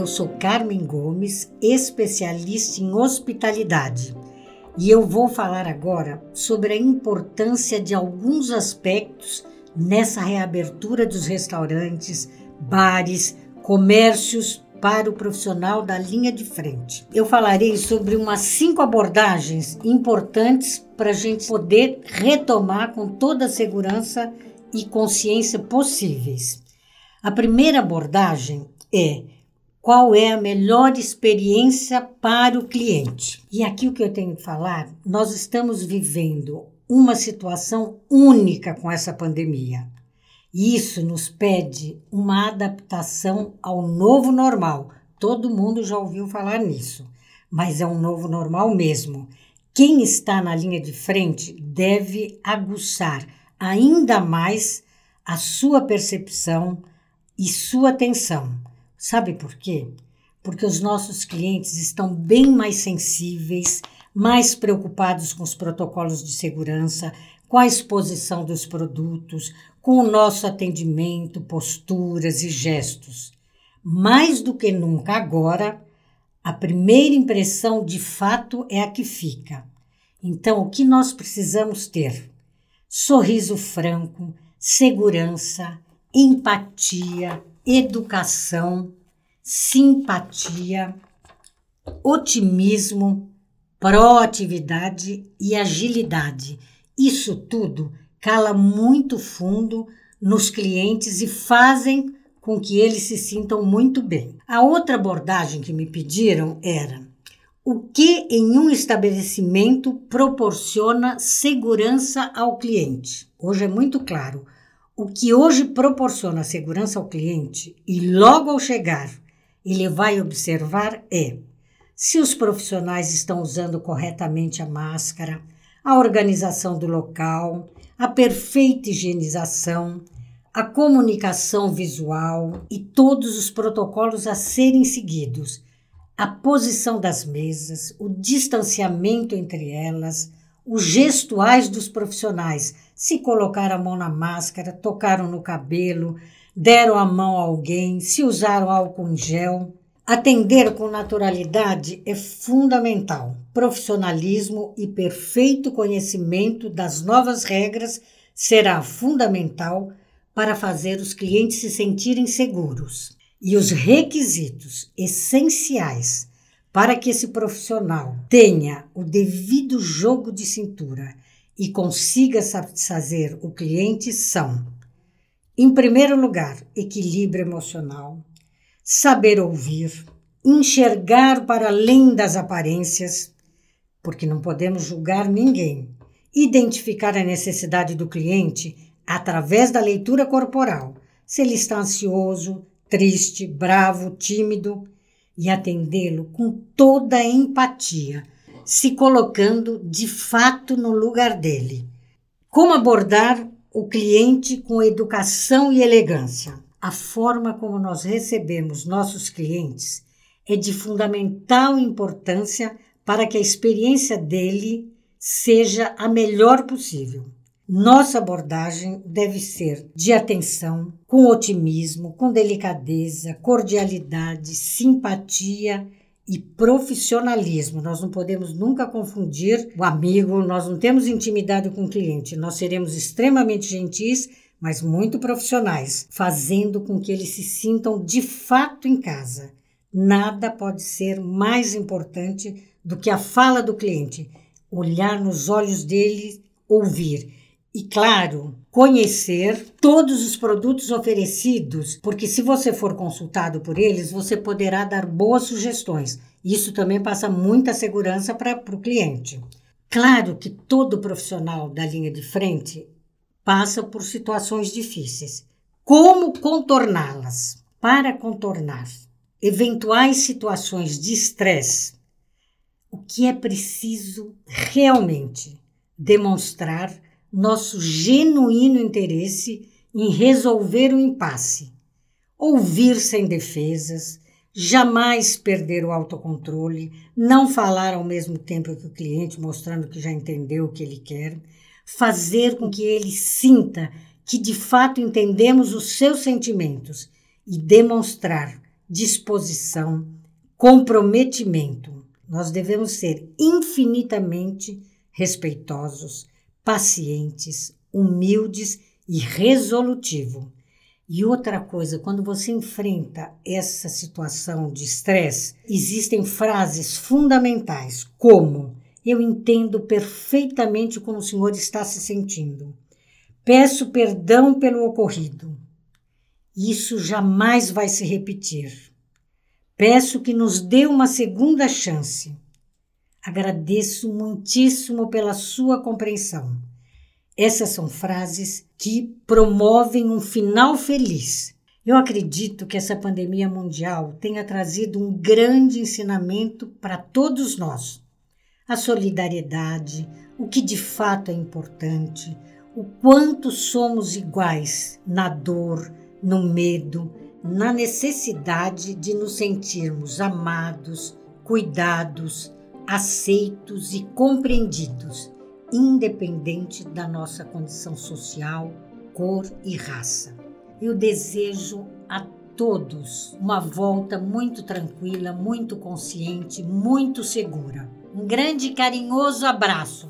eu sou Carmen Gomes, especialista em hospitalidade, e eu vou falar agora sobre a importância de alguns aspectos nessa reabertura dos restaurantes, bares, comércios para o profissional da linha de frente. Eu falarei sobre umas cinco abordagens importantes para a gente poder retomar com toda a segurança e consciência possíveis. A primeira abordagem é qual é a melhor experiência para o cliente. E aqui o que eu tenho que falar, nós estamos vivendo uma situação única com essa pandemia. E isso nos pede uma adaptação ao novo normal. Todo mundo já ouviu falar nisso, mas é um novo normal mesmo. Quem está na linha de frente deve aguçar ainda mais a sua percepção e sua atenção Sabe por quê? Porque os nossos clientes estão bem mais sensíveis, mais preocupados com os protocolos de segurança, com a exposição dos produtos, com o nosso atendimento, posturas e gestos. Mais do que nunca agora, a primeira impressão de fato é a que fica. Então, o que nós precisamos ter? Sorriso franco, segurança, empatia, educação, simpatia, otimismo, proatividade e agilidade. Isso tudo cala muito fundo nos clientes e fazem com que eles se sintam muito bem. A outra abordagem que me pediram era o que em um estabelecimento proporciona segurança ao cliente. Hoje é muito claro o que hoje proporciona segurança ao cliente e logo ao chegar ele vai observar é se os profissionais estão usando corretamente a máscara, a organização do local, a perfeita higienização, a comunicação visual e todos os protocolos a serem seguidos, a posição das mesas, o distanciamento entre elas, os gestuais dos profissionais, se colocaram a mão na máscara, tocaram no cabelo, deram a mão a alguém, se usaram álcool em gel. Atender com naturalidade é fundamental. Profissionalismo e perfeito conhecimento das novas regras será fundamental para fazer os clientes se sentirem seguros. E os requisitos essenciais para que esse profissional tenha o devido jogo de cintura e consiga satisfazer o cliente são, em primeiro lugar, equilíbrio emocional, saber ouvir, enxergar para além das aparências, porque não podemos julgar ninguém, identificar a necessidade do cliente através da leitura corporal, se ele está ansioso, triste, bravo, tímido e atendê-lo com toda a empatia, se colocando de fato no lugar dele. Como abordar o cliente com educação e elegância? A forma como nós recebemos nossos clientes é de fundamental importância para que a experiência dele seja a melhor possível. Nossa abordagem deve ser de atenção, com otimismo, com delicadeza, cordialidade, simpatia e profissionalismo. Nós não podemos nunca confundir o amigo, nós não temos intimidade com o cliente. Nós seremos extremamente gentis, mas muito profissionais, fazendo com que eles se sintam de fato em casa. Nada pode ser mais importante do que a fala do cliente, olhar nos olhos dele, ouvir e, claro, conhecer todos os produtos oferecidos, porque se você for consultado por eles, você poderá dar boas sugestões. Isso também passa muita segurança para o cliente. Claro que todo profissional da linha de frente passa por situações difíceis. Como contorná-las? Para contornar eventuais situações de estresse, o que é preciso realmente demonstrar nosso genuíno interesse em resolver o impasse, ouvir sem defesas, jamais perder o autocontrole, não falar ao mesmo tempo que o cliente, mostrando que já entendeu o que ele quer, fazer com que ele sinta que de fato entendemos os seus sentimentos e demonstrar disposição, comprometimento. Nós devemos ser infinitamente respeitosos, pacientes, humildes e resolutivos. E outra coisa, quando você enfrenta essa situação de estresse, existem frases fundamentais, como: Eu entendo perfeitamente como o senhor está se sentindo. Peço perdão pelo ocorrido. Isso jamais vai se repetir. Peço que nos dê uma segunda chance. Agradeço muitíssimo pela sua compreensão. Essas são frases que promovem um final feliz. Eu acredito que essa pandemia mundial tenha trazido um grande ensinamento para todos nós. A solidariedade, o que de fato é importante, o quanto somos iguais na dor, no medo, na necessidade de nos sentirmos amados, cuidados, aceitos e compreendidos independente da nossa condição social, cor e raça. Eu desejo a todos uma volta muito tranquila, muito consciente, muito segura. Um grande e carinhoso abraço